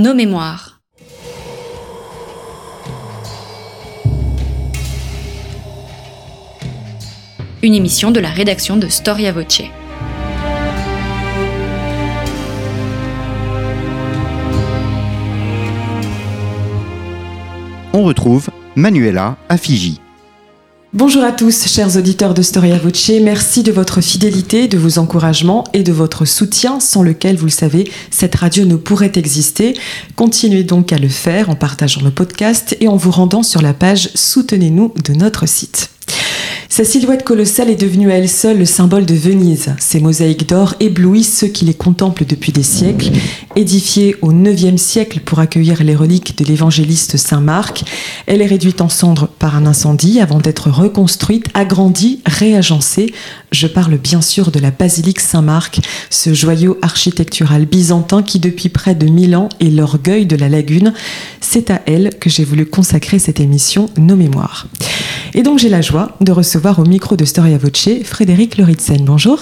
Nos mémoires. Une émission de la rédaction de Storia Voce. On retrouve Manuela à Fiji. Bonjour à tous, chers auditeurs de Storia Voce. Merci de votre fidélité, de vos encouragements et de votre soutien, sans lequel, vous le savez, cette radio ne pourrait exister. Continuez donc à le faire en partageant nos podcasts et en vous rendant sur la page Soutenez-nous de notre site. Sa silhouette colossale est devenue à elle seule le symbole de Venise. Ses mosaïques d'or éblouissent ceux qui les contemplent depuis des siècles. Édifiée au IXe siècle pour accueillir les reliques de l'évangéliste Saint Marc, elle est réduite en cendres par un incendie avant d'être reconstruite, agrandie, réagencée. Je parle bien sûr de la basilique Saint-Marc, ce joyau architectural byzantin qui depuis près de 1000 ans est l'orgueil de la lagune. C'est à elle que j'ai voulu consacrer cette émission Nos Mémoires. Et donc j'ai la joie de recevoir au micro de Storia Voce Frédéric Loritzen. Bonjour.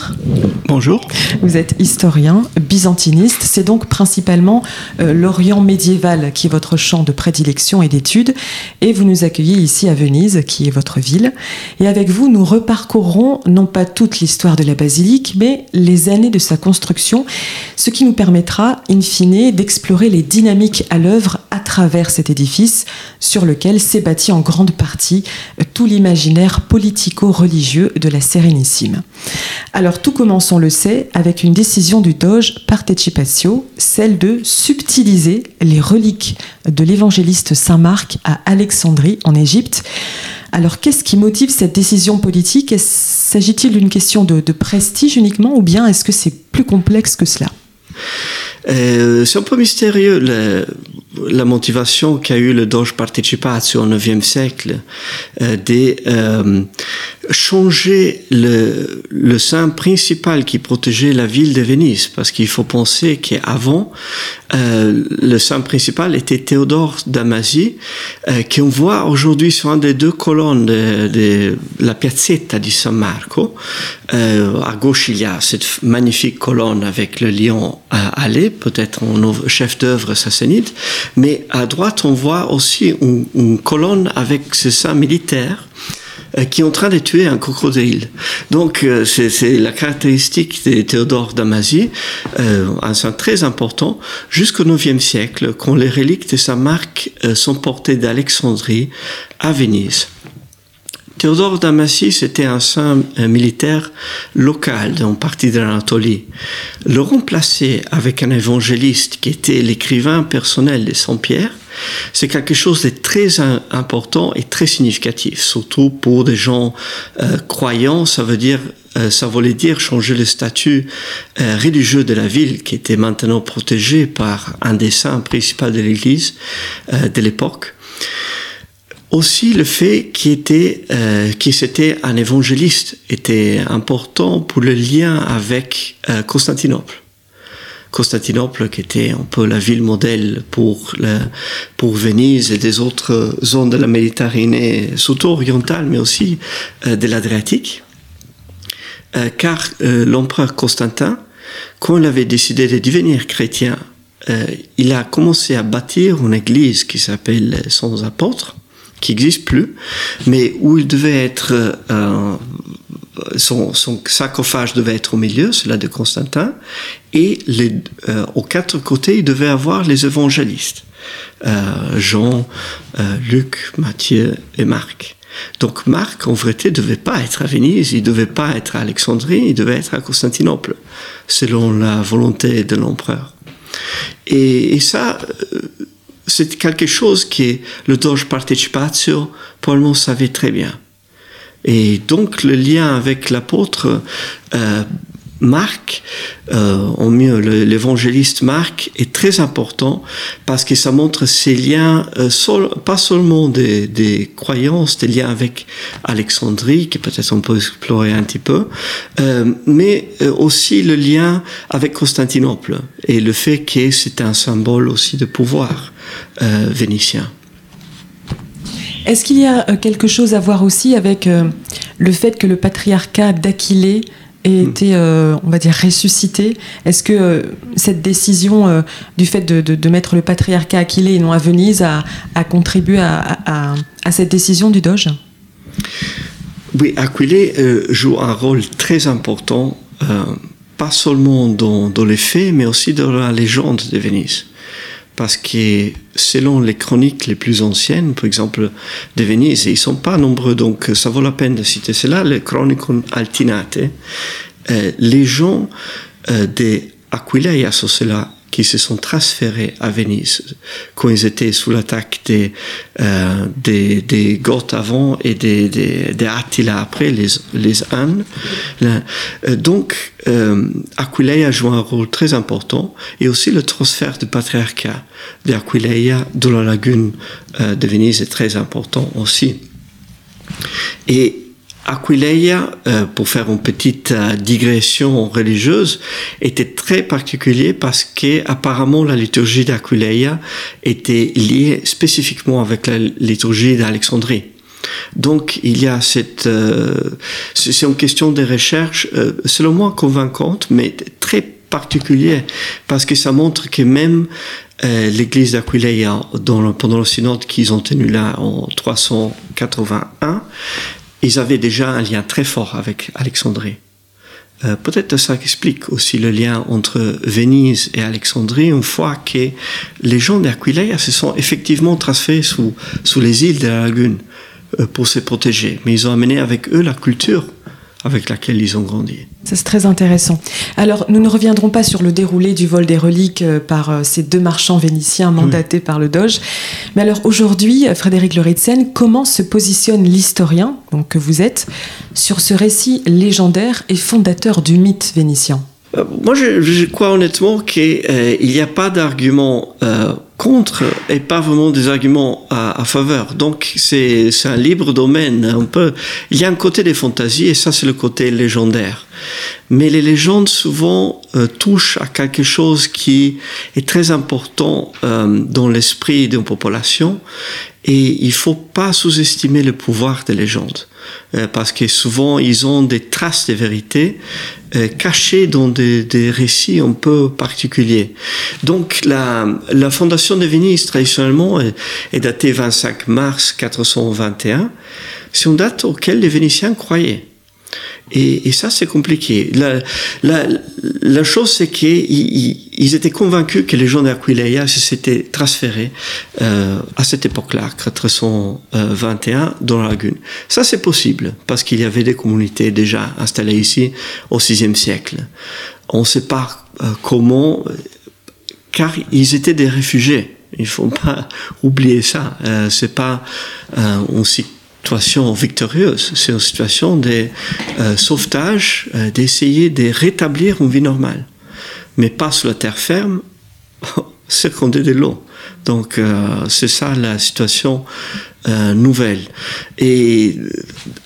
Bonjour. Vous êtes historien, byzantiniste. C'est donc principalement euh, l'Orient médiéval qui est votre champ de prédilection et d'étude. Et vous nous accueillez ici à Venise, qui est votre ville. Et avec vous, nous reparcourrons non pas toute l'histoire de la basilique, mais les années de sa construction, ce qui nous permettra, in fine, d'explorer les dynamiques à l'œuvre à travers cet édifice sur lequel s'est bâti en grande partie euh, tout l'imaginaire politico-religieux de la Sérénissime. Alors tout commence, on le sait, avec une décision du Doge Partecipatio, celle de subtiliser les reliques de l'évangéliste Saint Marc à Alexandrie en Égypte. Alors qu'est-ce qui motive cette décision politique? S'agit-il d'une question de, prestige uniquement ou bien est-ce que c'est plus complexe que cela? Euh, c'est un peu mystérieux la motivation qu'a eu le Doge Partecipatio au IXe siècle euh, de euh, changer le, saint principal qui protégeait la ville de Venise, parce qu'il faut penser qu'avant, euh, le saint principal était Théodore d'Amasie, euh, qu'on voit aujourd'hui sur un des deux colonnes de, la piazzetta di San Marco. À gauche, il y a cette magnifique colonne avec le lion allé, peut-être un chef d'œuvre sassanide, mais à droite, on voit aussi une, une colonne avec ce saint militaire euh, qui est en train de tuer un crocodile. Donc euh, c'est la caractéristique de Théodore d'Amasie, euh, un saint très important, jusqu'au IXe siècle, quand les reliques de Saint Marc euh, sont portées d'Alexandrie à Venise. Théodore d'Amasie, c'était un saint militaire local, en partie de l'Anatolie. Le remplacer avec un évangéliste qui était l'écrivain personnel de Saint-Pierre, c'est quelque chose de très important et très significatif, surtout pour des gens euh, croyants. Ça veut dire, euh, ça voulait dire changer le statut euh, religieux de la ville, qui était maintenant protégé par un des saints principaux de l'Église de l'époque. Aussi, le fait qu'il était, euh, qu'il c'était un évangéliste était important pour le lien avec euh, Constantinople. Constantinople, qui était un peu la ville modèle pour, le, pour Venise et des autres zones de la Méditerranée, surtout orientale, mais aussi euh, de l'Adriatique. Euh, car euh, l'empereur Constantin, quand il avait décidé de devenir chrétien, euh, il a commencé à bâtir une église qui s'appelle Sans Apôtres, qui n'existe plus, mais où il devait être euh, son, son, sarcophage devait être au milieu, celui de Constantin, et les, euh, aux quatre côtés, il devait avoir les évangélistes, euh, Jean, euh, Luc, Matthieu et Marc. Donc Marc, en vérité, devait pas être à Venise, il devait pas être à Alexandrie, il devait être à Constantinople, selon la volonté de l'empereur. Et, et, ça, c'est quelque chose que le Doge Partecipatio probablement savait très bien. Et donc le lien avec l'apôtre euh, Marc, euh, mieux l'évangéliste Marc, est très important parce que ça montre ces liens, euh, pas seulement des, des, croyances, des liens avec Alexandrie, que peut-être on peut explorer un petit peu, euh, mais aussi le lien avec Constantinople et le fait que c'est un symbole aussi de pouvoir vénitien. Est-ce qu'il y a quelque chose à voir aussi avec le fait que le patriarcat d'Aquilée ait été, euh, on va dire, ressuscité? Est-ce que euh, cette décision euh, du fait de, de- de mettre le patriarcat à Aquilée et non à Venise a, a contribué à, à- cette décision du Doge? Oui, Aquilée euh, joue un rôle très important, euh, pas seulement dans, dans les faits, mais aussi dans la légende de Venise. Parce que selon les chroniques les plus anciennes, par exemple de Venise, et ils sont pas nombreux, donc ça vaut la peine de citer cela, les chroniques altinate, euh, les gens euh, d'Aquileia sont ceux-là qui se sont transférés à Venise quand ils étaient sous l'attaque des, euh, des, des Goths avant et des, des, des Attila après, les, les Huns. Euh, donc, euh, Aquileia joue un rôle très important et aussi le transfert du patriarcat d'Aquileia dans la lagune euh, de Venise est très important aussi. Et Aquileia, euh, pour faire une petite euh, digression religieuse, était très particulier parce que apparemment la liturgie d'Aquileia était liée spécifiquement avec la liturgie d'Alexandrie. Donc il y a cette, euh, c'est une question de recherche, euh, selon moi convaincante, mais très particulière parce que ça montre que même euh, l'église d'Aquileia, pendant le synode qu'ils ont tenu là en 381, ils avaient déjà un lien très fort avec Alexandrie. Euh, Peut-être ça explique aussi le lien entre Venise et Alexandrie, une fois que les gens d'Aquileia se sont effectivement transférés sous, sous les îles de la lagune euh, pour se protéger. Mais ils ont amené avec eux la culture avec laquelle ils ont grandi. Ça, c'est très intéressant. Alors, nous ne reviendrons pas sur le déroulé du vol des reliques euh, par euh, ces deux marchands vénitiens mandatés par le Doge. Mais alors, aujourd'hui, euh, Frédéric Loritzen, comment se positionne l'historien, donc que vous êtes, sur ce récit légendaire et fondateur du mythe vénitien? Moi, je, je crois honnêtement qu'il n'y a pas d'argument euh, contre et pas vraiment des arguments à, à faveur. Donc, c'est un libre domaine. Un peu. Il y a un côté des fantaisies et ça, c'est le côté légendaire. Mais les légendes, souvent, euh, touchent à quelque chose qui est très important euh, dans l'esprit d'une population et il faut pas sous-estimer le pouvoir des légendes. Euh, parce que souvent ils ont des traces de vérité cachées dans des, des récits un peu particuliers. Donc la, la fondation de Venise traditionnellement est, est datée 25 mars 421. C'est une date auquel les Vénitiens croyaient. Et, ça, c'est compliqué. La, chose, c'est qu'ils ils, ils étaient convaincus que les gens d'Aquileia s'étaient transférés euh, à cette époque-là, 421, dans la lagune. Ça, c'est possible, parce qu'il y avait des communautés déjà installées ici au VIe siècle. On ne sait pas euh, comment, car ils étaient des réfugiés. Il faut pas oublier ça. Euh, c'est pas euh, on situation victorieuse, c'est une situation de euh, sauvetage, euh, d'essayer de rétablir une vie normale. Mais pas sur la terre ferme, secondé de l'eau. Donc c'est ça la situation nouvelle. Et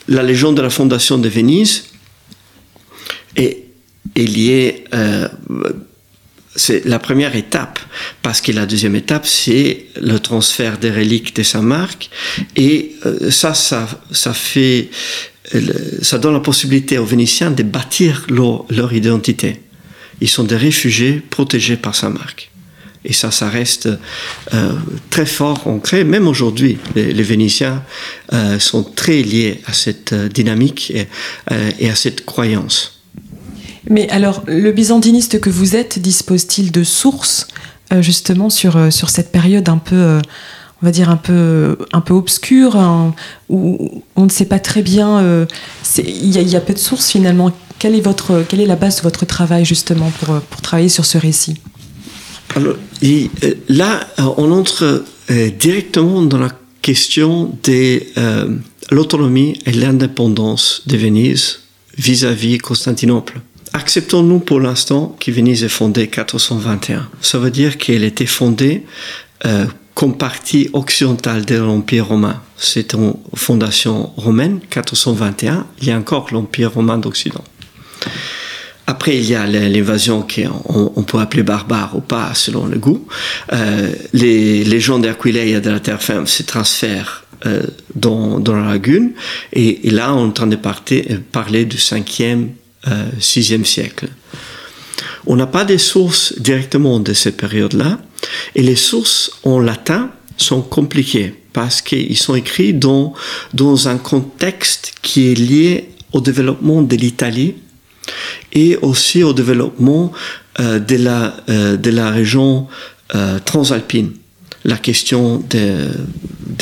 la légende de la fondation de Venise est liée... Euh, c'est la première étape, parce que la deuxième étape, c'est le transfert des reliques de sa marque, et euh, ça, ça, ça fait, ça donne la possibilité aux Vénitiens de bâtir leur, leur identité. Ils sont des réfugiés protégés par sa marque. Et ça, ça reste euh, très fort ancré. Même aujourd'hui, les, les, Vénitiens euh, sont très liés à cette dynamique et, euh, et à cette croyance. Mais alors, le byzantiniste que vous êtes dispose-t-il de sources euh, justement sur, euh, sur cette période un peu, euh, on va dire un peu, un peu obscure, hein, où on ne sait pas très bien. Il y, a peu de sources finalement. Quelle est, votre, quelle est la base de votre travail justement pour, pour travailler sur ce récit? Alors, là, on entre directement dans la question de l'autonomie et l'indépendance de Venise vis-à-vis -vis Constantinople. Acceptons-nous pour l'instant que Venise est fondée 421. Ça veut dire qu'elle était fondée euh, comme partie occidentale de l'Empire romain. C'est une fondation romaine, 421. Il y a encore l'Empire romain d'Occident. Après, il y a l'invasion qu'on on peut appeler barbare ou pas, selon le goût. Euh, les, les gens d'Aquileia de la terre ferme se transfèrent euh, dans, dans la lagune. Et, et, là, on est en train de partir, parler du 5e VIe siècle. On n'a pas des sources directement de cette période-là, et les sources en latin sont compliquées parce qu'ils sont écrits dans, dans un contexte qui est lié au développement de l'Italie et aussi au développement euh, de, la, euh, de la région euh, transalpine. La question de,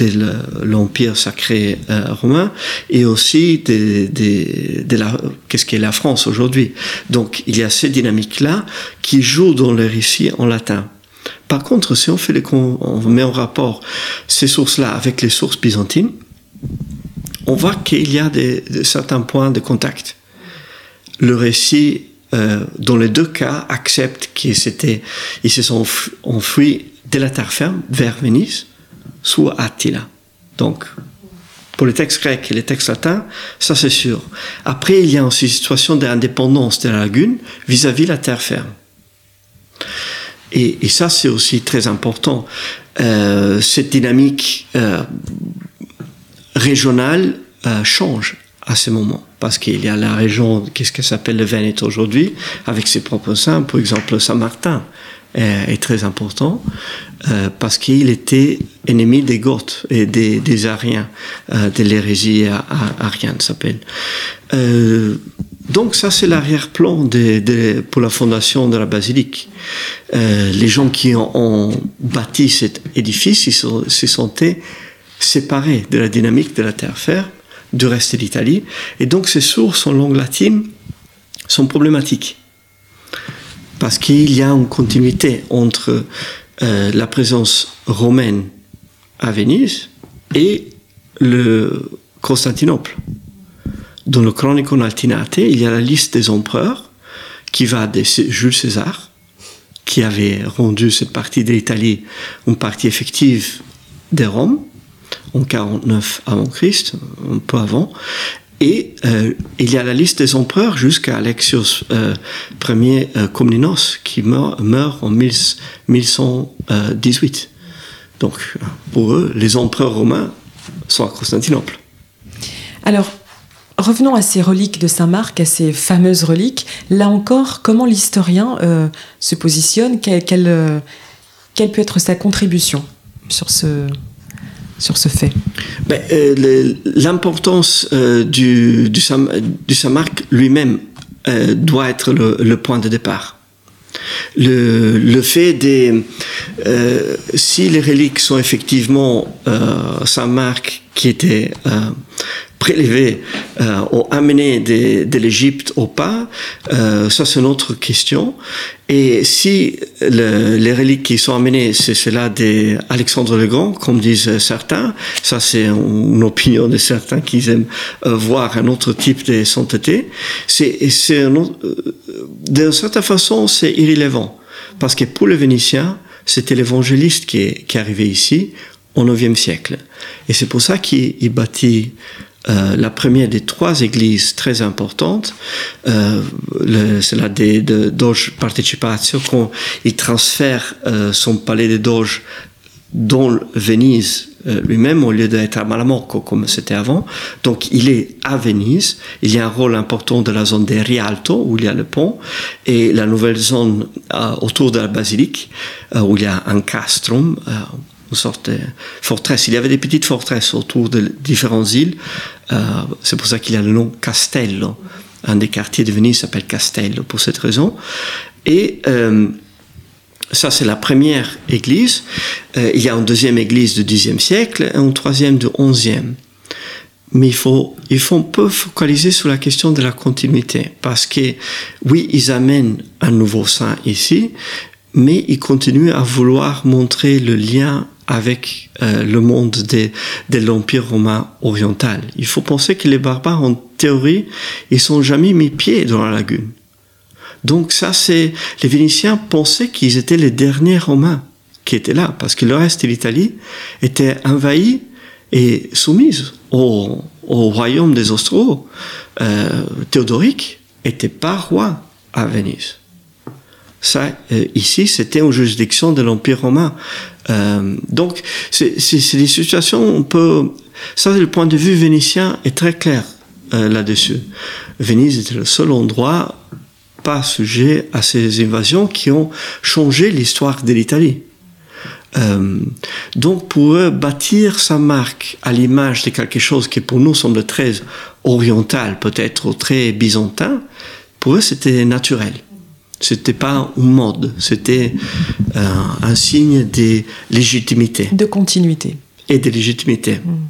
de l'empire sacré romain et aussi de, la qu'est-ce qu'est la France aujourd'hui. Donc il y a ces dynamiques-là qui jouent dans le récit en latin. Par contre, si on fait les, on met en rapport ces sources-là avec les sources byzantines, on voit qu'il y a des, certains points de contact. Le récit, euh, dans les deux cas, accepte qu'ils ils se sont enfuis de la terre ferme vers Venise, soit Attila. Donc, pour les textes grecs et les textes latins, ça c'est sûr. Après, il y a aussi une situation d'indépendance de la lagune vis-à-vis de la terre ferme. Et, ça, c'est aussi très important. Euh, cette dynamique euh, régionale euh, change à ce moment. Parce qu'il y a la région, qu'est-ce que s'appelle le Vénéto aujourd'hui, avec ses propres saints, par exemple Saint-Martin est, très important, euh, parce qu'il était ennemi des Goths et des, des Ariens, euh, de l'hérésie arienne s'appelle. Euh, donc ça, c'est l'arrière-plan pour la fondation de la basilique. Euh, les gens qui ont, bâti cet édifice, ils se sentaient séparés de la dynamique de la terre-ferme, du reste de l'Italie. Et donc ces sources en langue latine sont problématiques. Parce qu'il y a une continuité entre euh, la présence romaine à Venise et le Constantinople. Dans le Chronicon Altinate, il y a la liste des empereurs qui va de Jules César, qui avait rendu cette partie de l'Italie une partie effective de Rome, en 49 avant Christ, un peu avant. Et euh, il y a la liste des empereurs jusqu'à Alexios euh, Ier euh, Komnenos qui meurt, en 1118. Donc pour eux, les empereurs romains sont à Constantinople. Alors, revenons à ces reliques de Saint Marc, à ces fameuses reliques. Là encore, comment l'historien euh, se positionne? Euh, quelle peut être sa contribution sur ce, sur ce fait ben, euh, L'importance euh, du, du, Saint, du Saint-Marc lui-même euh, doit être le, point de départ. Le, le fait des... Si les reliques sont effectivement Saint-Marc qui était prélevés euh, ont amené de, de l'Égypte au pas, euh, ça c'est une autre question. Et si le, les reliques qui sont amenées, c'est cela d'Alexandre le Grand, comme disent certains, ça c'est une opinion de certains qui aiment euh, voir un autre type de sainteté, c'est, euh, d'une certaine façon c'est irrélevant. Parce que pour les Vénitiens, c'était l'évangéliste qui qui est arrivé ici au IXe siècle. Et c'est pour ça qu'il bâtit euh, la première des trois églises très importantes, euh, c'est la des de Doge Participatio, quand il transfère euh, son palais de Doge dans Venise euh, lui-même au lieu d'être à Malamocco comme c'était avant. Donc il est à Venise. Il y a un rôle important de la zone des Rialto où il y a le pont et la nouvelle zone autour de la basilique où il y a un castrum sorte de forteresse. Il y avait des petites forteresses autour de différentes îles. Euh, c'est pour ça qu'il a le nom Castello. Un des quartiers de Venise s'appelle Castello pour cette raison. Et euh, ça, c'est la première église. Euh, il y a une deuxième église du Xe siècle et une troisième du XIe. Mais il faut, il faut un peu focaliser sur la question de la continuité. Parce que, oui, ils amènent un nouveau saint ici, mais ils continuent à vouloir montrer le lien avec euh, le monde de, de l'Empire romain oriental. Il faut penser que les barbares, en théorie, ils sont jamais mis pied dans la lagune. Donc ça, c'est les Vénitiens pensaient qu'ils étaient les derniers Romains qui étaient là, parce que le reste de l'Italie était envahi et soumise au, au royaume des Ostrogoths. Euh, Théodoric était pas roi à Venise. Ça, euh, ici, c'était une juridiction de l'Empire romain. Euh, donc, c'est des situations, on peut... Ça, le point de vue vénitien est très clair. euh, là-dessus. Venise était le seul endroit pas sujet à ces invasions qui ont changé l'histoire de l'Italie. Euh, donc pour eux, bâtir sa marque à l'image de quelque chose qui pour nous semble très oriental, peut-être très byzantin, pour eux c'était naturel. C'était pas une mode, c'était euh, un signe de légitimité. De continuité. Et de légitimité. Hmm.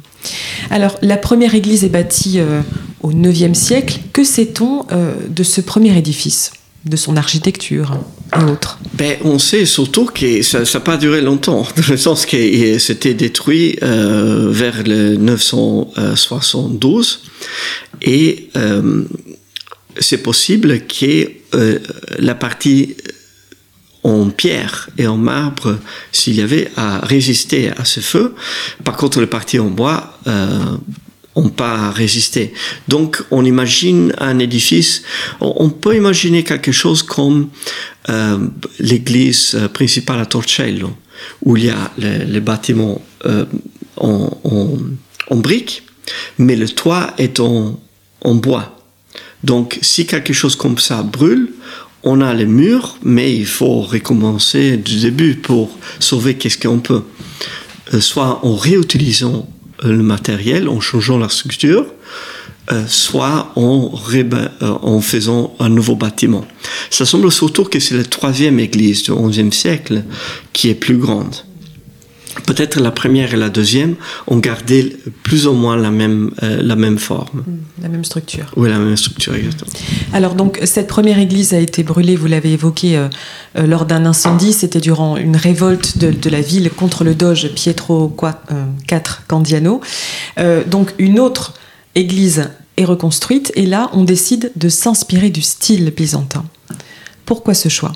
Alors, la première église est bâtie euh, au IXe siècle. Que sait-on euh, de ce premier édifice, de son architecture et autres? Ben, On sait surtout que ça n'a pas duré longtemps, dans le sens que c'était détruit euh, vers le 972. Et c'est possible que la partie en pierre et en marbre s'il y avait à résister à ce feu. Par contre, le parti en bois euh, pas résisté. Donc, on imagine un édifice, on, peut imaginer quelque chose comme euh, l'église principale à Torcello, où il y a le, bâtiment euh, en, en, en briques, mais le toit est en bois. Donc, si quelque chose comme ça brûle, on a les murs, mais il faut recommencer du début pour sauver qu'est-ce qu'on peut. Euh, soit en réutilisant euh, le matériel, en changeant la structure, euh, soit en, en, faisant un nouveau bâtiment. Ça semble surtout que c'est la troisième église du XIe siècle qui est plus grande. Peut-être la première et la deuxième ont gardé plus ou moins la même, euh, la même forme. La même structure. Oui, la même structure, exactement. Alors, donc, cette première église a été brûlée, vous l'avez évoqué, euh, euh, lors d'un incendie. C'était durant une révolte de, de, la ville contre le doge Pietro IV Candiano. donc, une autre église est reconstruite et là, on décide de s'inspirer du style byzantin. Pourquoi ce choix?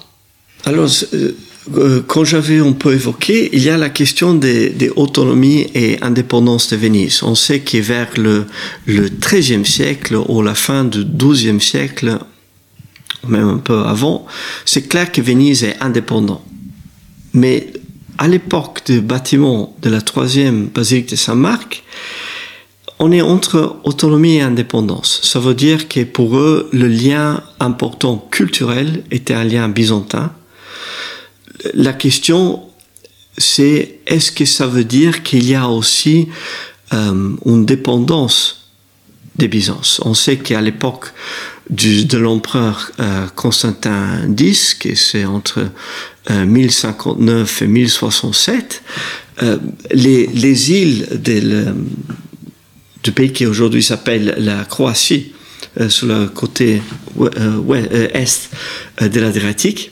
Alors, quand j'avais un peu évoqué, il y a la question des, autonomies et indépendance de Venise. On sait que vers le, le XIIIe siècle ou la fin du XIIe siècle, même un peu avant, c'est clair que Venise est indépendant. Mais à l'époque du bâtiment de la troisième basilique de Saint-Marc, on est entre autonomie et indépendance. Ça veut dire que pour eux, le lien important culturel était un lien byzantin la question, c'est est-ce que ça veut dire qu'il y a aussi euh, une dépendance des Byzances? On sait qu'à l'époque de l'empereur euh, Constantin X, qui c'est entre 1059 euh, et 1067, les, les, îles du pays qui aujourd'hui s'appelle la Croatie, sur le côté est de l'Adriatique,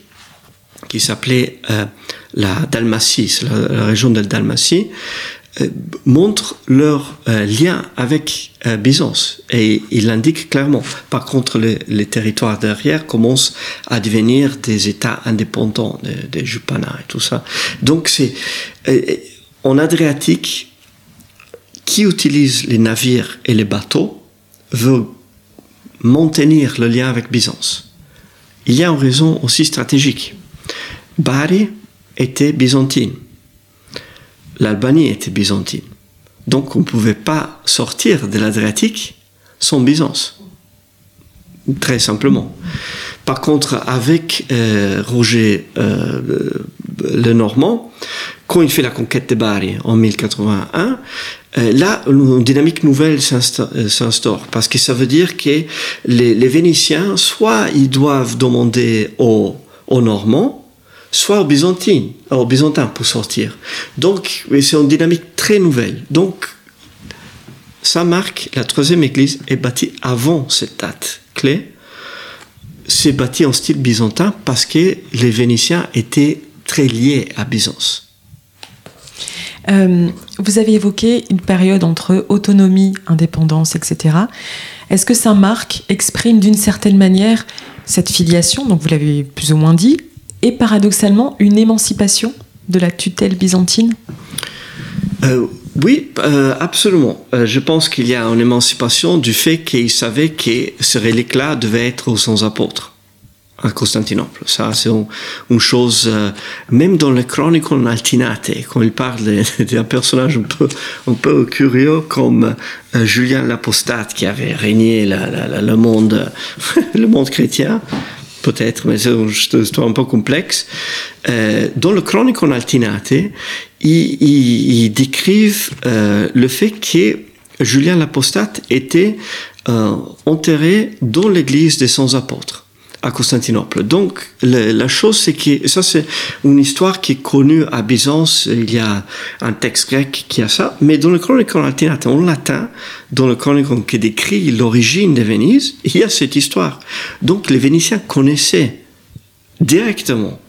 qui s'appelait euh, la Dalmatie, la, région de la Dalmatie, euh, montre leur euh, lien avec Byzance et il l'indique clairement. Par contre, les, territoires derrière commencent à devenir des États indépendants, des, des et tout ça. Donc c'est en Adriatique, qui utilise les navires et les bateaux veut maintenir le lien avec Byzance. Il y a une raison aussi stratégique. Bari était byzantine. L'Albanie était byzantine. Donc on ne pouvait pas sortir de l'Adriatique sans Byzance. Très simplement. Par contre, avec euh, Roger euh, le Normand, quand il fait la conquête de Bari en 1081, euh, là, une dynamique nouvelle s'instaure, parce que ça veut dire que les, Vénitiens, soit ils doivent demander aux Normands, soit au byzantin, au byzantin pour sortir. Donc, c'est une dynamique très nouvelle. Donc, ça marque, la troisième église est bâtie avant cette date clé. C'est bâti en style byzantin parce que les Vénitiens étaient très liés à Byzance. Euh, vous avez évoqué une période entre autonomie, indépendance, etc. Est-ce que Saint-Marc exprime d'une certaine manière cette filiation, donc vous l'avez plus ou moins dit, et paradoxalement une émancipation de la tutelle byzantine euh, Oui, euh, absolument. Euh, je pense qu'il y a une émancipation du fait qu'ils savaient que ce relique-là devait être aux sans apôtres. à Constantinople. Ça, c'est une chose, même dans les chroniques Altinate, quand il parle d'un personnage un peu, curieux comme Julien l'Apostate qui avait régné le monde, le monde chrétien, peut-être, mais c'est une histoire un peu complexe. Euh, dans le Chronicon Altinate, ils, ils, décrivent euh, le fait que Julien l'Apostate était euh, enterré dans l'église des Saints Apôtres Constantinople. Donc la chose c'est que ça c'est une histoire qui est connue à Byzance. Il y a un texte grec qui a ça, mais dans le Chronicon Altinate en latin, dans le Chronicon qui décrit l'origine de Venise, il y a cette histoire. Donc les Vénitiens connaissaient directement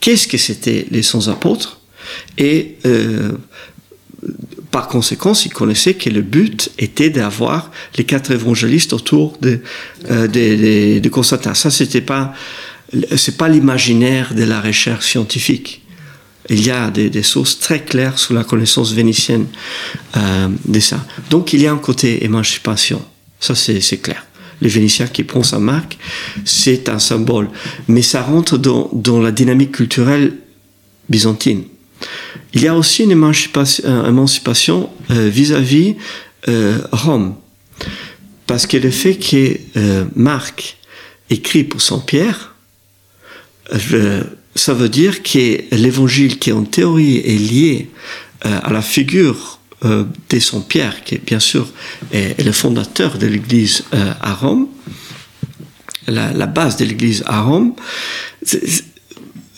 qu'est-ce que c'était les sans apôtres et euh, par conséquent, ils connaissaient que le but était d'avoir les quatre évangélistes autour de, euh, Constantin. Ça, c'était pas, pas l'imaginaire de la recherche scientifique. Il y a des, sources très claires sur la connaissance vénitienne euh, de ça. Donc, il y a un côté émancipation. Ça, c'est clair. Les Vénitiens qui prennent sa marque, c'est un symbole. Mais ça rentre dans la dynamique culturelle byzantine. Il y a aussi une émancipation euh, vis-à-vis euh, Rome. Parce que le fait que euh, Marc écrit pour Saint-Pierre, ça veut dire que l'évangile qui en théorie est lié à la figure de Saint-Pierre, qui bien sûr est, le fondateur de l'Église à Rome, la, base de l'Église à Rome,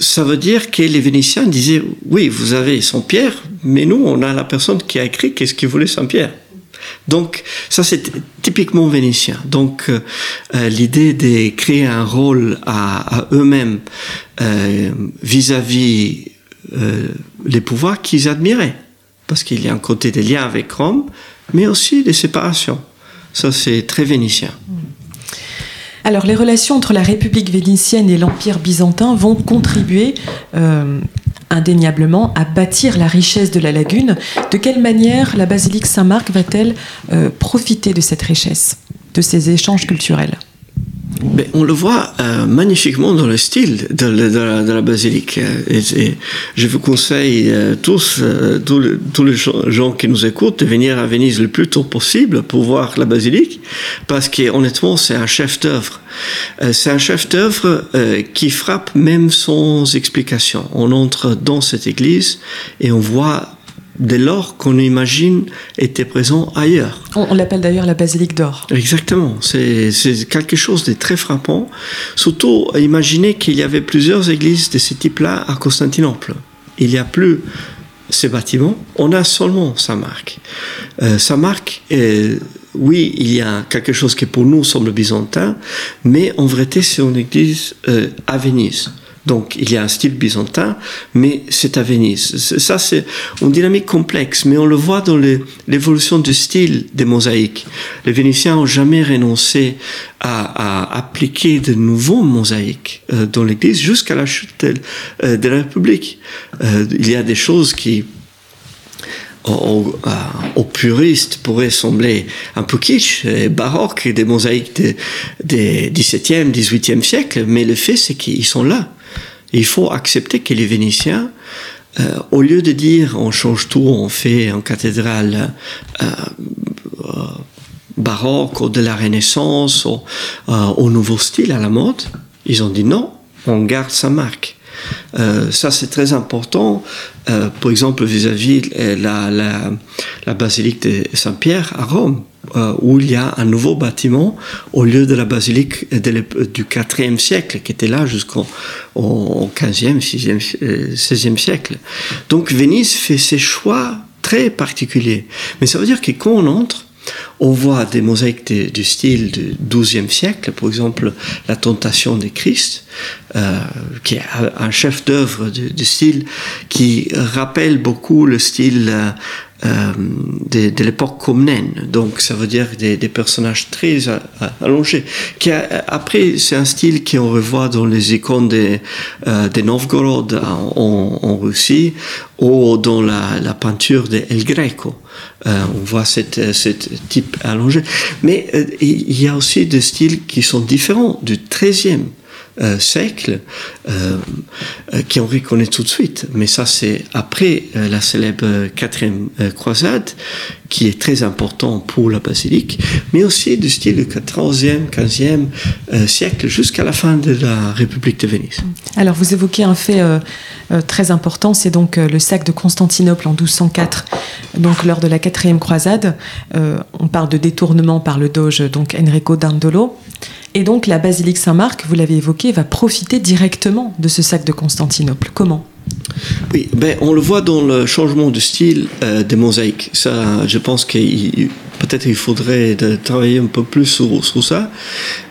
ça veut dire que les Vénitiens disaient, oui, vous avez Saint-Pierre, mais nous, on a la personne qui a écrit qu'est-ce qu'il voulait Saint-Pierre. Donc, ça, c'est typiquement vénitien. Donc, euh, euh, l'idée de créer un rôle à, eux-mêmes euh, vis-à-vis les pouvoirs qu'ils admiraient. Parce qu'il y a un côté des liens avec Rome, mais aussi des séparations. Ça, c'est très vénitien. Alors les relations entre la République vénitienne et l'Empire byzantin vont contribuer euh, indéniablement à bâtir la richesse de la lagune. De quelle manière la basilique Saint-Marc va-t-elle euh, profiter de cette richesse, de ces échanges culturels? On le voit euh, magnifiquement dans le style de, la, basilique. Je vous conseille euh, tous, euh, tous, les gens qui nous écoutent, de venir à Venise le plus tôt possible pour voir la basilique, parce que honnêtement, c'est un chef d'œuvre. c'est un chef d'œuvre qui frappe même sans explication. On entre dans cette église et on voit dès lors qu'on imagine était présent ailleurs. On, l'appelle d'ailleurs la basilique d'or. Exactement, c'est quelque chose de très frappant. Surtout, imaginez qu'il y avait plusieurs églises de ce type-là à Constantinople. Il n'y a plus ces bâtiments, on a seulement sa marque. Euh, sa marque, oui, il y a quelque chose qui pour nous semble byzantin, mais en vérité c'est une église euh, à Venise. Donc il y a un style byzantin, mais c'est à Venise. Ça, c'est une dynamique complexe, mais on le voit dans l'évolution du style des mosaïques. Les Vénitiens n'ont jamais renoncé à, appliquer de nouveaux mosaïques euh, dans l'Église jusqu'à la chute de, euh, la République. Euh, il y a des choses qui aux, puristes pourraient sembler un peu kitsch, et baroque, des mosaïques des 17e, 18e siècle, mais le fait c'est qu'ils sont là. Il faut accepter que les Vénitiens, euh, au lieu de dire on change tout, on fait une cathédrale euh, euh, baroque ou de la Renaissance ou au nouveau style à la mode, ils ont dit non, on garde sa marque. ça, c'est très important. par exemple, vis-à-vis la, la, la, basilique de Saint-Pierre à Rome. Euh, où il y a un nouveau bâtiment au lieu de la basilique du 4e siècle qui était là jusqu'au 15e, 6e, 16e siècle. Donc Venise fait ses choix très particuliers. Mais ça veut dire que quand on entre, on voit des mosaïques du style du XIIe siècle, par exemple la Tentation de Christ, euh, qui est un chef d'œuvre du, style qui rappelle beaucoup le style euh, de, l'époque comnène. Donc ça veut dire des, personnages très allongés. Qui après, c'est un style qu'on revoit dans les icônes de, euh, de Novgorod en, Russie ou dans la, peinture de El Greco. Euh, on voit cette, cette type allongé. Mais il y a aussi des styles qui sont différents du 13e siècle, qui on reconnaît tout de suite. Mais ça, c'est après la célèbre quatrième croisade, qui est très important pour la basilique, mais aussi du style du 14e, 15e siècle jusqu'à la fin de la République de Venise. Alors, vous évoquez un fait très important, c'est donc le sac de Constantinople en 1204, donc lors de la quatrième croisade. on parle de détournement par le doge donc Enrico d'Andolo. Et donc la basilique Saint-Marc, vous l'avez évoqué, va profiter directement de ce sac de Constantinople. Comment? Oui, ben, on le voit dans le changement de style euh, des mosaïques. Ça, je pense que peut-être il faudrait travailler un peu plus sur, sur ça,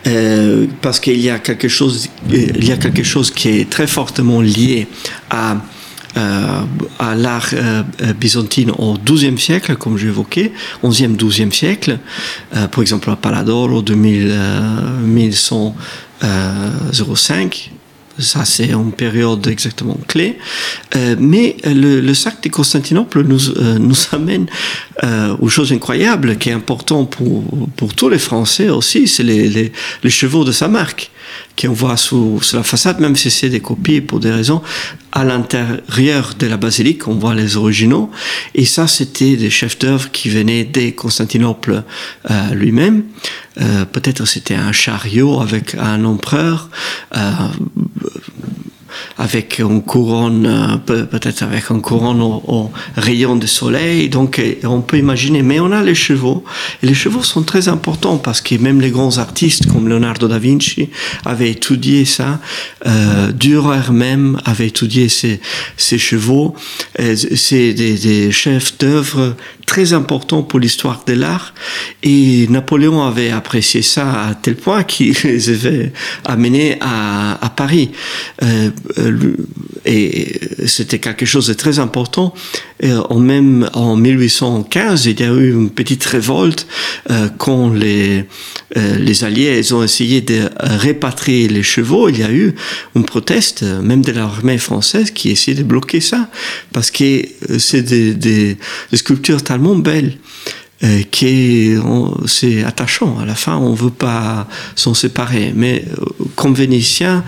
euh, parce qu'il y a quelque chose, il y a quelque chose qui est très fortement lié à euh, à l'art euh, byzantine au XIIe siècle, comme j'évoquais, 11e, 12e siècle, par exemple à Paladoro de 1105, ça c'est une période exactement clé. mais le, sac de Constantinople nous, nous amène aux choses incroyables qui est important pour, pour tous les Français aussi, c'est les, les, les, chevaux de sa marque qu'on voit sous, la façade, même si c'est des copies pour des raisons. À l'intérieur de la basilique, on voit les originaux. Et ça, c'était des chefs d'œuvre qui venaient de Constantinople euh, lui-même. Euh, peut-être c'était un chariot avec un empereur. Euh, avec une couronne, peut-être avec une couronne au, rayon de soleil. Donc, on peut imaginer. Mais on a les chevaux. Et les chevaux sont très importants parce que même les grands artistes comme Leonardo da Vinci avaient étudié ça. Euh, Dürer même avait étudié ces, ces chevaux. C'est des chefs d'œuvre très importants pour l'histoire de l'art. Et Napoléon avait apprécié ça à tel point qu'il les avait amenés à, à Paris. Euh, euh, et c'était quelque chose de très important. Et en même en 1815, il y a eu une petite révolte euh, quand les les Alliés ont essayé de répatrier les chevaux. Il y a eu une proteste, même de l'armée française, qui essayait de bloquer ça parce que c'est des, des, des sculptures tellement belles euh, qui c'est attachant. À la fin, on veut pas s'en séparer. Mais euh, comme Vénitiens,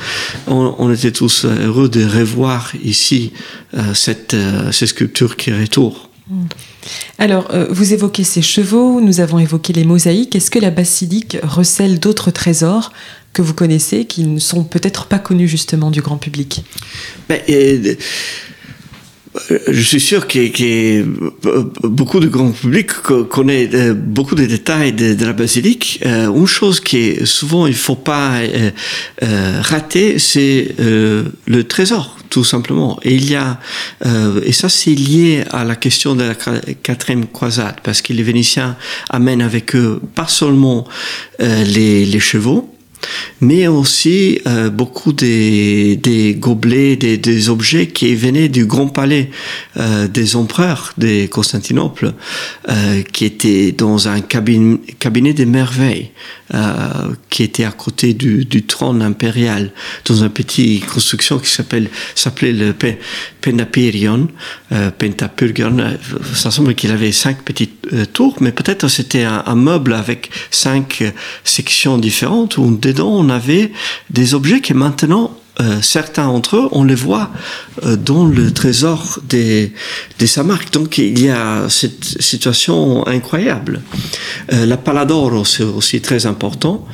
on, on, était tous heureux de revoir ici euh, cette, euh, ces sculptures qui retournent. Mm. Alors, euh, vous évoquez ces chevaux, nous avons évoqué les mosaïques. Est-ce que la basilique recèle d'autres trésors que vous connaissez qui ne sont peut-être pas connus justement du grand public? Ben, euh, je suis sûr que, que, beaucoup de grand public connaît euh, beaucoup de détails de, la basilique. Euh, une chose qui souvent il faut pas euh, euh, rater, c'est euh, le trésor, tout simplement. Et il y a et ça c'est lié à la question de la quatrième croisade, parce que les Vénitiens amènent avec eux pas seulement les chevaux, mais aussi euh, beaucoup des, gobelets, des, objets qui venaient du grand palais euh, des empereurs de Constantinople, euh, qui étaient dans un cabinet, des merveilles, qui était à côté du, trône impérial, dans une petite construction qui s'appelait le Pentapurgon. Ça semble qu'il avait cinq petites tours, mais peut-être c'était un, un, meuble avec cinq sections différentes où on avait des objets qui maintenant euh, certains d'entre eux, on les voit euh, dans le trésor des, des Samarques. Donc il y a cette situation incroyable. Euh, la Paladoro, c'est aussi très important,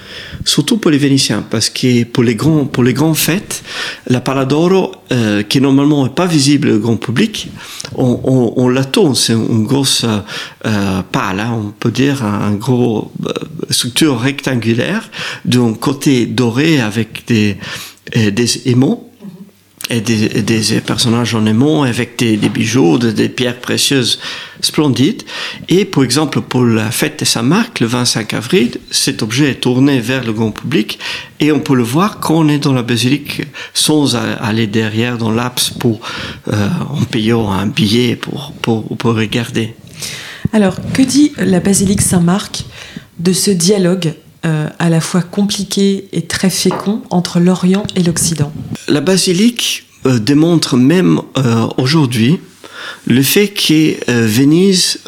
surtout pour les Vénitiens, parce que pour les grands, pour les grandes fêtes, la Paladoro, euh, qui normalement n'est pas visible au grand public, on, on, on la tourne, c'est une grosse euh, pale, hein, on peut dire un gros structure rectangulaire d'un côté doré avec des des aimants et des, personnages en aimant avec des, bijoux, des, pierres précieuses splendides. Et par exemple, pour la fête de Saint-Marc, le 25 avril, cet objet est tourné vers le grand public et on peut le voir quand on est dans la basilique sans aller derrière dans l'apse pour, euh, en payant un billet pour, pour regarder. Alors, que dit la basilique Saint-Marc de ce dialogue euh, à la fois compliqué et très fécond entre l'Orient et l'Occident. La basilique euh, démontre même euh, aujourd'hui le fait que Venise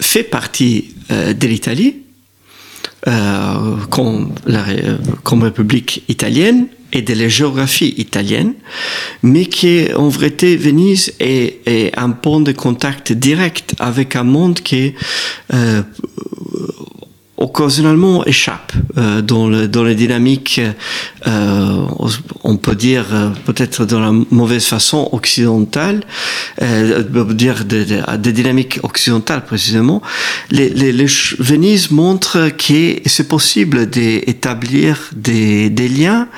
fait partie de l'Italie, comme, comme République italienne et de la géographie italienne, mais qui en vérité Venise est, est, un point de contact direct avec un monde qui euh, occasionnellement échappe euh, dans, le, dans les dynamiques, euh, on peut dire euh, peut-être dans la mauvaise façon occidentale, euh, dire des, des, dynamiques occidentales précisément. Les, les, les Venise montre que c'est possible d'établir des, des liens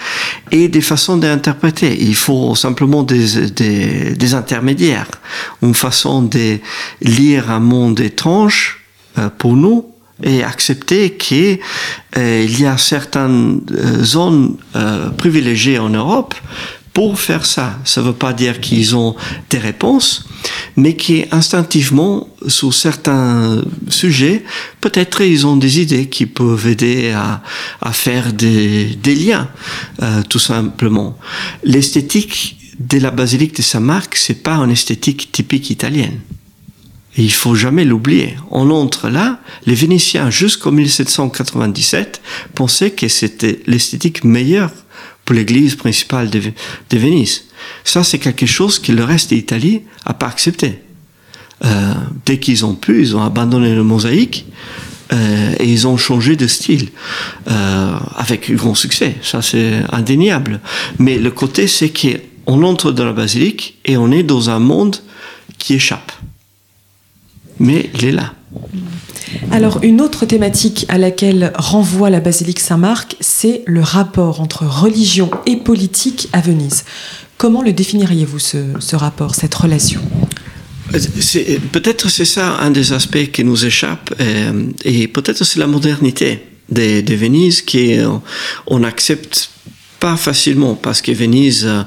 et des façons d'interpréter. Il faut simplement des, des, des intermédiaires, une façon de lire un monde étrange euh, pour nous et accepter qu'il euh, y a certaines euh, zones euh, privilégiées en Europe pour faire ça. Ça ne veut pas dire qu'ils ont des réponses, mais qui instinctivement, sur certains sujets, peut-être ils ont des idées qui peuvent aider à, à faire des, des liens, tout simplement. L'esthétique de la basilique de Saint-Marc, c'est pas une esthétique typique italienne. Et il faut jamais l'oublier. On entre là, les Vénitiens, jusqu'en 1797, pensaient que c'était l'esthétique meilleure pour l'église principale de, Venise. Ça, c'est quelque chose que le reste d'Italie n'a pas accepté. Euh, dès qu'ils ont pu, ils ont abandonné le mosaïque euh, et ils ont changé de style euh, avec grand succès. Ça, c'est indéniable. Mais le côté, c'est qu'on entre dans la basilique et on est dans un monde qui échappe mais il est là. Alors, une autre thématique à laquelle renvoie la basilique Saint-Marc, c'est le rapport entre religion et politique à Venise. Comment le définiriez-vous, ce, ce, rapport, cette relation? Peut-être c'est ça un des aspects qui nous échappe, et, et peut-être c'est la modernité de, de Venise qui on accepte pas facilement parce que Venise, euh,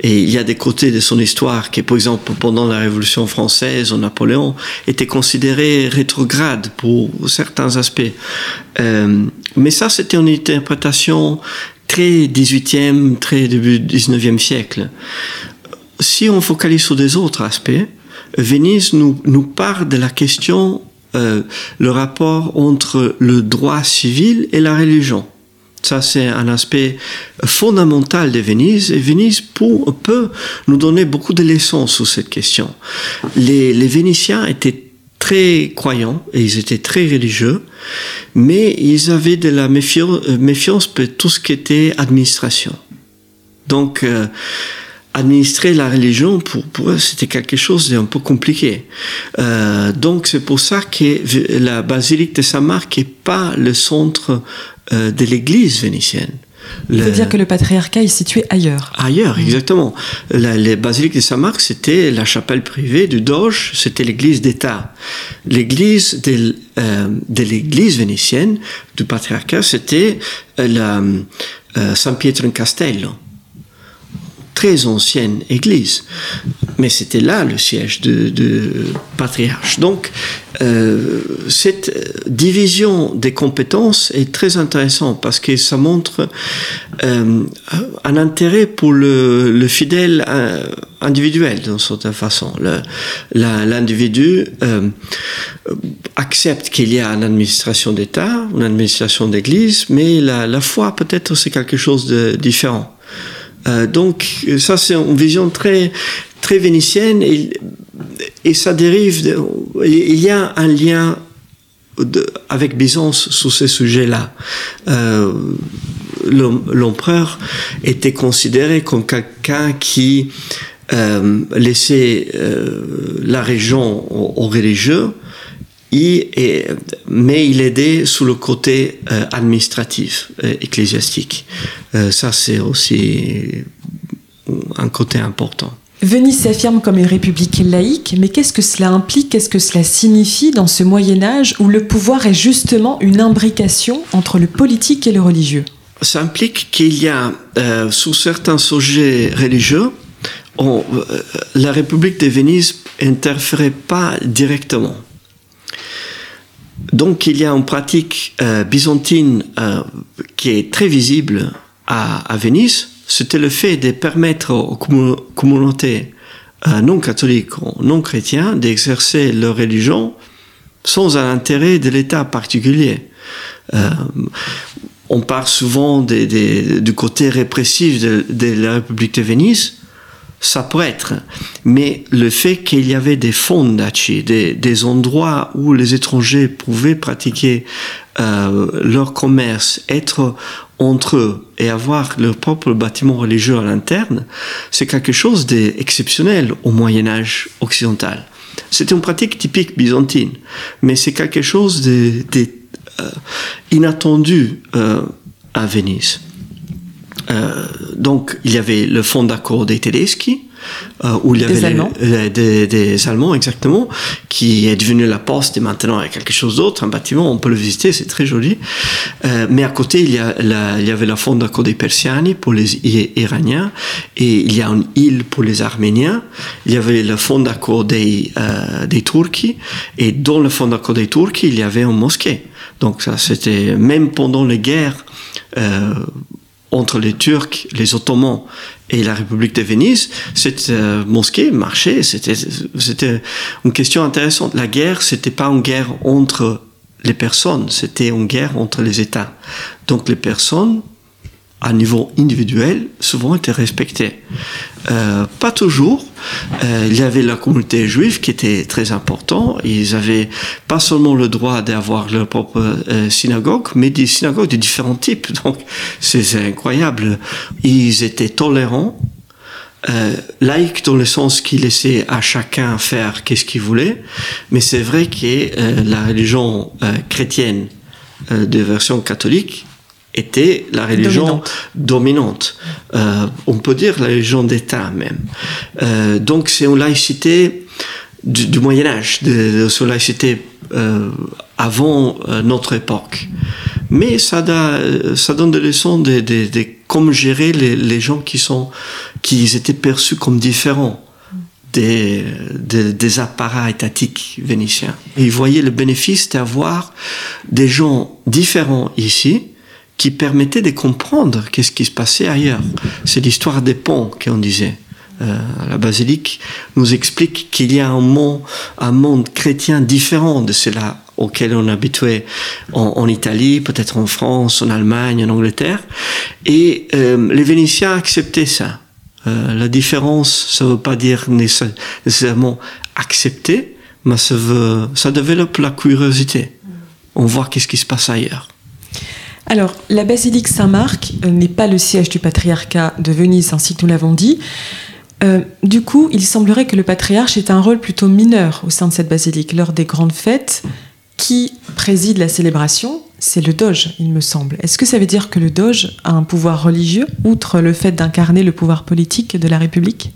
et il y a des côtés de son histoire qui, par exemple, pendant la Révolution française Napoléon, était considéré rétrograde pour certains aspects. Euh, mais ça, c'était une interprétation très 18e, très début 19e siècle. Si on focalise sur des autres aspects, Venise nous, nous parle de la question, euh, le rapport entre le droit civil et la religion. Ça, c'est un aspect fondamental de Venise. Et Venise pour, peut nous donner beaucoup de leçons sur cette question. Les, Vénitiens étaient très croyants et ils étaient très religieux, mais ils avaient de la méfiance, méfiance pour tout ce qui était administration. Donc, euh, administrer la religion, pour, pour eux, c'était quelque chose d'un peu compliqué. Euh, donc, c'est pour ça que la basilique de Saint-Marc n'est pas le centre euh, de l'église vénitienne. Il veut dire que le patriarcat est situé ailleurs. Ailleurs, exactement. La, les basiliques de Saint-Marc, c'était la chapelle privée du Doge, c'était l'église d'État. L'église de, euh, de l'église vénitienne, du patriarcat, c'était la euh, San Pietro in Castello très ancienne église. Mais c'était là le siège de, patriarche. Donc, euh, cette division des compétences est très intéressante parce que ça montre euh, un intérêt pour le, le fidèle euh, individuel, d'une certaine façon. L'individu accepte qu'il y a une administration d'État, une administration d'Église, mais la foi, peut-être, c'est quelque chose de différent. Euh, donc ça c'est une vision très très vénitienne et, ça dérive il y a un lien avec Byzance sur ces sujets-là. Euh, L'empereur était considéré comme quelqu'un qui euh, laissait la région aux, aux religieux, mais il aidait sous le côté euh, administratif, euh, ecclésiastique. Euh, ça, c'est aussi un côté important. Venise s'affirme comme une république laïque, mais qu'est-ce que cela implique, qu'est-ce que cela signifie dans ce Moyen Âge où le pouvoir est justement une imbrication entre le politique et le religieux? Ça implique qu'il y a, sous certains sujets religieux, on, la République de Venise n'interférait pas directement. Donc il y a une pratique euh, byzantine euh, qui est très visible à, à Venise, c'était le fait de permettre aux communautés euh, non catholiques non chrétiens d'exercer leur religion sans un intérêt de l'État particulier. Euh, on parle souvent des, des, du côté répressif de, de, la République de Venise. Ça pourrait être. Mais le fait qu'il y avait des fondacci, des, des endroits où les étrangers pouvaient pratiquer euh, leur commerce, être entre eux et avoir leur propre bâtiment religieux à l'interne, c'est quelque chose d'exceptionnel au Moyen Âge occidental. C'était une pratique typique byzantine, mais c'est quelque chose de, de euh, euh, à Venise. Euh, donc, il y avait le fond d'accord des Tedeschi, euh, où il y avait des, Allemands. les- des, des Allemands, exactement, qui est devenu la poste et maintenant a quelque chose d'autre, un bâtiment, on peut le visiter, c'est très joli. Euh, mais à côté, il y, a la, il y avait la Fondaco des Persiani pour les Iraniens et il y a une île pour les Arméniens. Il y avait le Fondaco des, euh, des Turcs et dans le Fondaco des Turcs, il y avait une mosquée. Donc ça, c'était même pendant les guerres euh, entre les Turcs, les Ottomans et la République de Venise, cette euh, mosquée marchait. C'était, une question intéressante. La guerre, c'était pas une guerre entre les personnes, c'était une guerre entre les États. Donc les personnes, à niveau individuel, souvent étaient respectées. Euh, pas toujours. Euh, il y avait la communauté juive qui était très important. Ils avaient pas seulement le droit d'avoir leur propre euh, synagogue, mais des synagogues de différents types. Donc c'est incroyable. Ils étaient tolérants. Euh, laïque dans le sens qu'il laissait à chacun faire qu'est-ce qu'il voulait, mais c'est vrai que euh, la religion chrétienne de version catholique était la religion dominante. Euh, on peut dire la religion d'État même. Euh, donc c'est une laïcité du, du Moyen Âge, de, de cette laïcité euh, avant euh, notre époque. Mais ça, da- ça donne des leçons de, de, de comment gérer les, les gens qui sont, qui étaient perçus comme différents des, des, des apparats étatiques vénitiens. Et ils voyaient le bénéfice d'avoir des gens différents ici qui permettaient de comprendre qu'est-ce qui se passait ailleurs. C'est l'histoire des ponts qu'on disait. Euh, la basilique nous explique qu'il y a un monde, un monde chrétien différent de celui auquel on est habitué en, Italie, peut-être en France, en Allemagne, en Angleterre. Et euh, les Vénitiens acceptaient ça. Euh, la différence, ça ne veut pas dire nécess- nécessairement accepter, mais ça, veut, ça développe la curiosité. On voit qu'est-ce qui se passe ailleurs. Alors, la basilique Saint-Marc euh, n'est pas le siège du patriarcat de Venise, ainsi que nous l'avons dit. Euh, du coup, il semblerait que le patriarche ait un rôle plutôt mineur au sein de cette basilique. Lors des grandes fêtes, qui préside la célébration C'est le doge, il me semble. Est-ce que ça veut dire que le doge a un pouvoir religieux, outre le fait d'incarner le pouvoir politique de la République?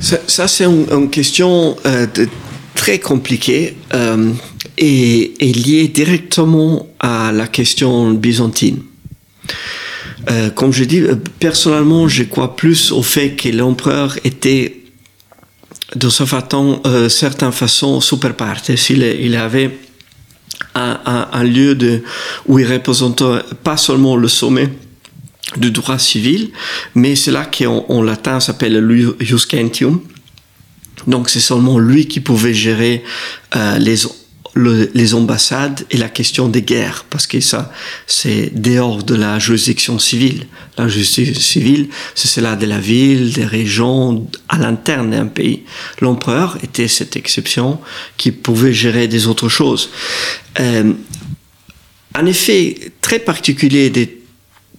Ça, c'est une, question euh, très compliquée et liée directement à la question byzantine. Euh, comme je dis, euh, personnellement, je crois plus au fait que l'empereur était de euh, certaine façon super partes. Il, il avait un, lieu de, où il représentait pas seulement le sommet du droit civil, mais c'est là qu'en en latin s'appelle le gentium. Donc c'est seulement lui qui pouvait gérer euh, les, le- les ambassades et la question des guerres, parce que ça, c'est dehors de la juridiction civile. La justice civile, c'est cela de la ville, des régions, à l'interne d'un pays. L'empereur était cette exception qui pouvait gérer des autres choses. Euh, un effet très particulier de,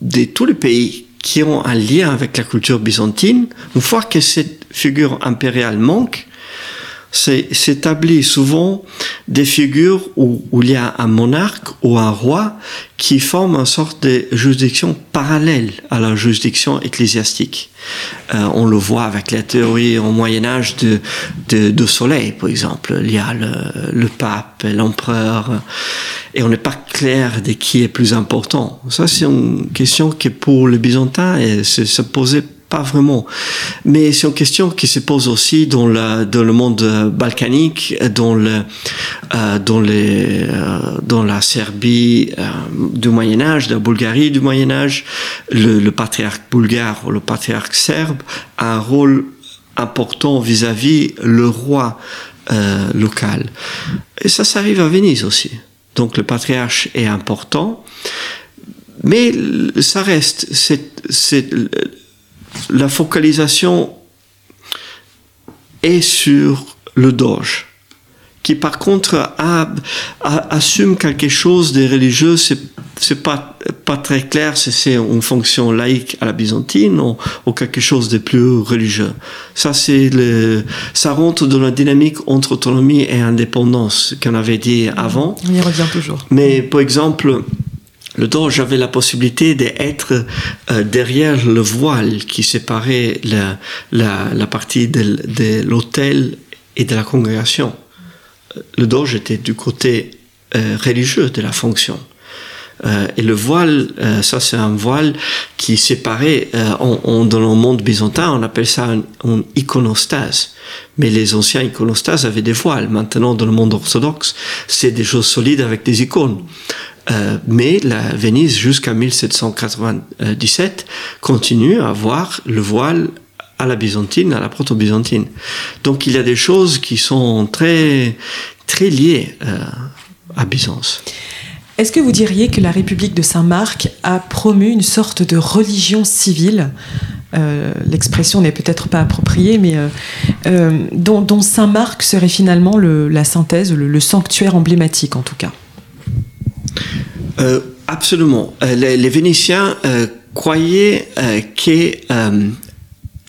de tous les pays qui ont un lien avec la culture byzantine, une fois que cette figure impériale manque, s'établit souvent des figures où, où il y a un monarque ou un roi qui forment une sorte de juridiction parallèle à la juridiction ecclésiastique. Euh, on le voit avec la théorie au Moyen Âge de, de, de soleil, par exemple. Il y a le, le pape, l'empereur, et on n'est pas clair de qui est plus important. Ça, c'est une question qui, pour les Byzantins, et se posait pas vraiment. Mais c'est une question qui se pose aussi dans, le monde euh, balkanique, euh, euh, dans la Serbie du Moyen Âge, la Bulgarie du Moyen Âge. Le, patriarche bulgare ou le patriarche serbe a un rôle important vis-à-vis le roi local. Et ça, ça arrive à Venise aussi. Donc le patriarche est important, mais ça reste, la focalisation est sur le doge qui par contre assume quelque chose de religieux, c'est c'est pas pas très clair si c'est une fonction laïque à la byzantine ou, quelque chose de plus religieux. Ça c'est le ça rentre dans la dynamique entre autonomie et indépendance qu'on avait dit avant. On y revient toujours. Mais par exemple le doge avait la possibilité d'être euh, derrière le voile qui séparait la, la, la partie de, de l'autel et de la congrégation le doge était du côté euh, religieux de la fonction. Euh, et le voile, euh, ça c'est un voile qui séparait, dans le monde byzantin, on appelle ça un, iconostase. Mais les anciens iconostases avaient des voiles. Maintenant, dans le monde orthodoxe, c'est des choses solides avec des icônes. mais la Venise, jusqu'à 1797, continue à avoir le voile à la byzantine, à la proto-byzantine. Donc il y a des choses qui sont très, très liées euh, à Byzance. Est-ce que vous diriez que la République de Saint-Marc a promu une sorte de religion civile euh, L'expression n'est peut-être pas appropriée, mais euh, dont, Saint-Marc serait finalement la synthèse, le, sanctuaire emblématique en tout cas? Absolument. Les, les Vénitiens croyaient que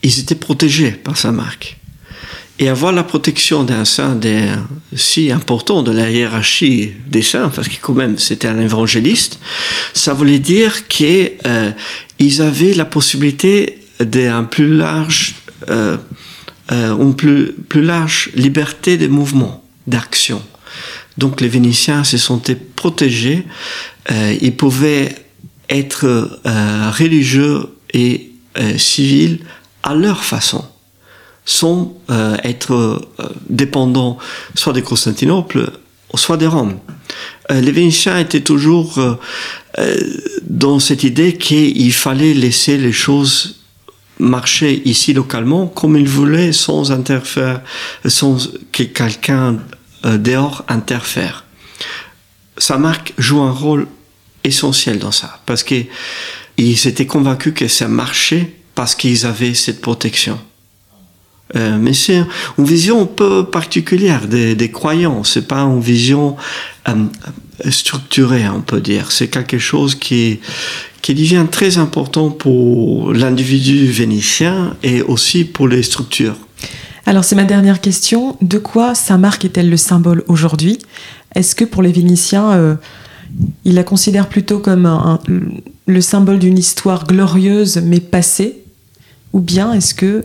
ils étaient protégés par sa marque. Et avoir la protection d'un saint si important de la hiérarchie des saints, parce que quand même c'était un évangéliste, ça voulait dire qu'ils euh, avaient la possibilité d'une plus large, euh, euh, une plus, plus large liberté de mouvement, d'action. Donc les Vénitiens se sentaient protégés, euh, ils pouvaient être euh, religieux et civils à leur façon, sans euh, être euh, dépendants soit de Constantinople, soit de Rome. Euh, les Vénitiens étaient toujours dans cette idée qu'il fallait laisser les choses marcher ici localement comme ils voulaient sans interfère, sans que quelqu'un dehors interfère. Sa marque joue un rôle essentiel dans ça parce qu'ils étaient convaincus que ça marchait parce qu'ils avaient cette protection. Euh, mais c'est une vision un peu particulière des, des croyants. C'est pas une vision euh, structurée, on peut dire. C'est quelque chose qui qui devient très important pour l'individu vénitien et aussi pour les structures. Alors c'est ma dernière question. De quoi Saint-Marc est-elle le symbole aujourd'hui? Est-ce que pour les Vénitiens, euh, ils la considèrent plutôt comme le symbole d'une histoire glorieuse mais passée? Ou bien est-ce que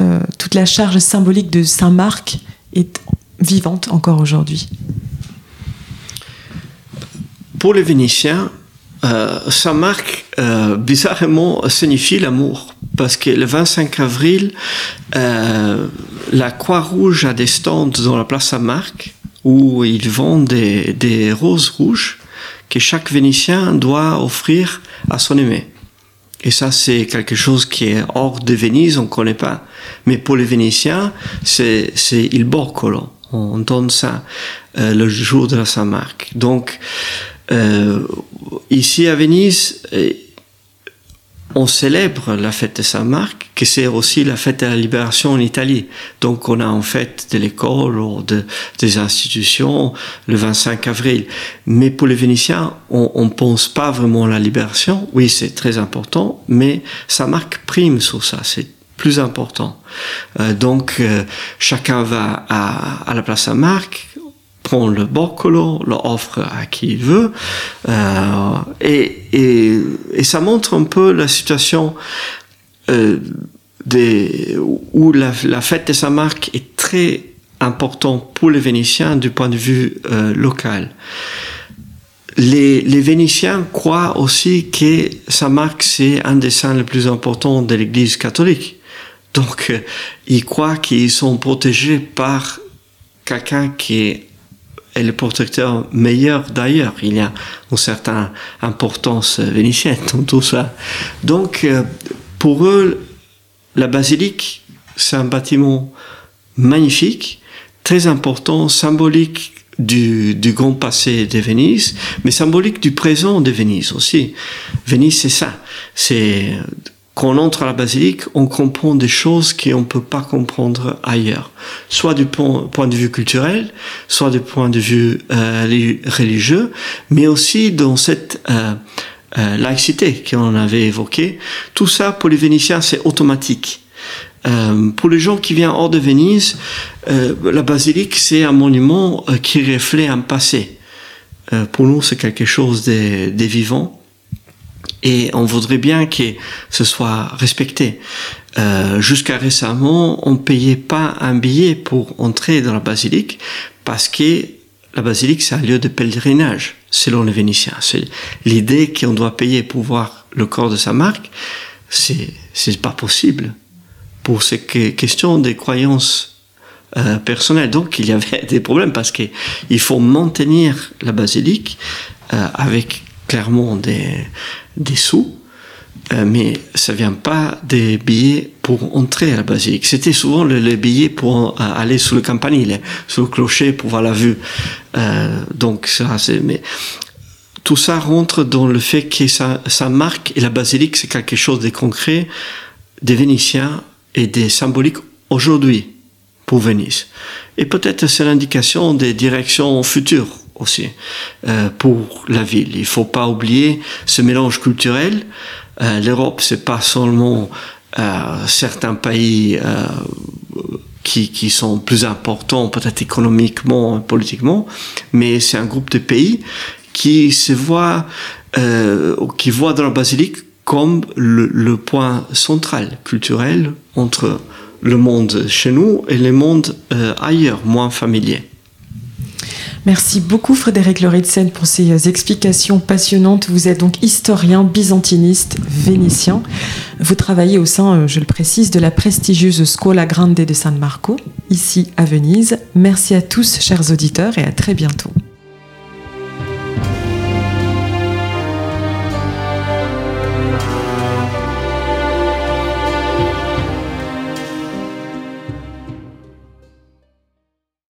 euh, toute la charge symbolique de Saint Marc est vivante encore aujourd'hui Pour les Vénitiens, euh, Saint Marc, euh, bizarrement, signifie l'amour. Parce que le 25 avril, la Croix-Rouge a des stands dans la place Saint-Marc où ils vendent des, des roses rouges que chaque Vénitien doit offrir à son aimé. Et ça, c'est quelque chose qui est hors de Venise, on ne connaît pas. Mais pour les Vénitiens, c'est, c'est il boccolo. On donne ça euh, le jour de la Saint-Marc. Donc, euh, ici à Venise, euh, on célèbre la fête de Saint-Marc, que c'est aussi la fête de la libération en Italie. Donc on a en fait de l'école ou de, des institutions le 25 avril. Mais pour les Vénitiens, on ne pense pas vraiment à la libération. Oui, c'est très important, mais Saint-Marc prime sur ça. C'est plus important. Euh, donc euh, chacun va à, à la place Saint-Marc, prend le boccolo, l'offre à qui il veut, euh, et, et, et, ça montre un peu la situation euh, des, où la, fête de Saint-Marc est très importante pour les Vénitiens du point de vue euh, local. Les, les, Vénitiens croient aussi que Saint-Marc, c'est un des saints les plus importants de l'Église catholique. Donc, euh, ils croient qu'ils sont protégés par quelqu'un qui est est le protecteur meilleur d'ailleurs. Il y a une certaine importance vénitienne dans tout ça. Donc, euh, pour eux, la basilique, c'est un bâtiment magnifique, très important, symbolique du, du grand passé de Venise, mais symbolique du présent de Venise aussi. Venise, c'est ça. C'est quand on entre à la basilique, on comprend des choses qu'on ne peut pas comprendre ailleurs, soit du point, de vue culturel, soit du point de vue euh, religieux, mais aussi dans cette euh, euh, laïcité qu'on avait évoquée. Tout ça, pour les Vénitiens, c'est automatique. Euh, pour les gens qui viennent hors de Venise, euh, la basilique, c'est un monument euh, qui reflète un passé. Euh, pour nous, c'est quelque chose de, de, vivant. Et on voudrait bien que ce soit respecté. Euh, Jusqu'à récemment, on payait pas un billet pour entrer dans la basilique parce que la basilique, c'est un lieu de pèlerinage, selon les Vénitiens. L'idée qu'on doit payer pour voir le corps de sa marque. C'est, c'est pas possible pour ces questions des croyances euh, personnelles. Donc il y avait des problèmes parce qu'il faut maintenir la basilique euh, avec clairement des, des sous, euh, mais ça vient pas des billets pour entrer à la basilique. C'était souvent les le billets pour aller sous le campanile, sous le clocher pour voir la vue. Euh, donc ça, c'est mais tout ça rentre dans le fait que ça, ça marque et la basilique c'est quelque chose de concret des Vénitiens et des symboliques aujourd'hui pour Venise. Et peut-être c'est l'indication des directions futures aussi euh, pour la ville. Il faut pas oublier ce mélange culturel. Euh, L'Europe, c'est pas seulement euh, certains pays euh, qui, qui sont plus importants, peut-être économiquement, politiquement, mais c'est un groupe de pays qui se voit, euh, qui voit dans la basilique comme le, le, point central culturel entre le monde chez nous et le monde euh, ailleurs, moins familier. Merci beaucoup Frédéric Loritsen pour ces explications passionnantes. Vous êtes donc historien byzantiniste vénitien. Vous travaillez au sein, je le précise, de la prestigieuse Scuola Grande de San Marco, ici à Venise. Merci à tous, chers auditeurs, et à très bientôt.